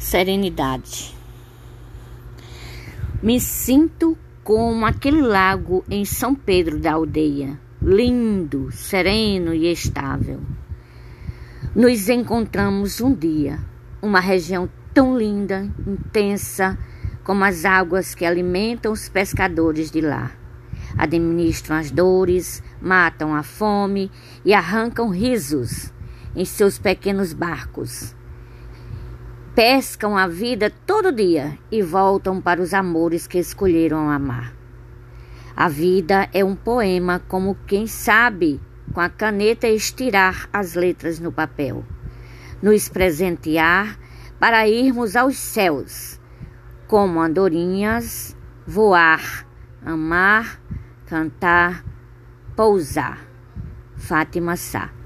serenidade. Me sinto como aquele lago em São Pedro da Aldeia, lindo, sereno e estável. Nos encontramos um dia, uma região tão linda, intensa, como as águas que alimentam os pescadores de lá. Administram as dores, matam a fome e arrancam risos em seus pequenos barcos pescam a vida todo dia e voltam para os amores que escolheram amar. A vida é um poema como quem sabe com a caneta estirar as letras no papel, nos presentear para irmos aos céus, como andorinhas, voar, amar, cantar, pousar. Fátima Sá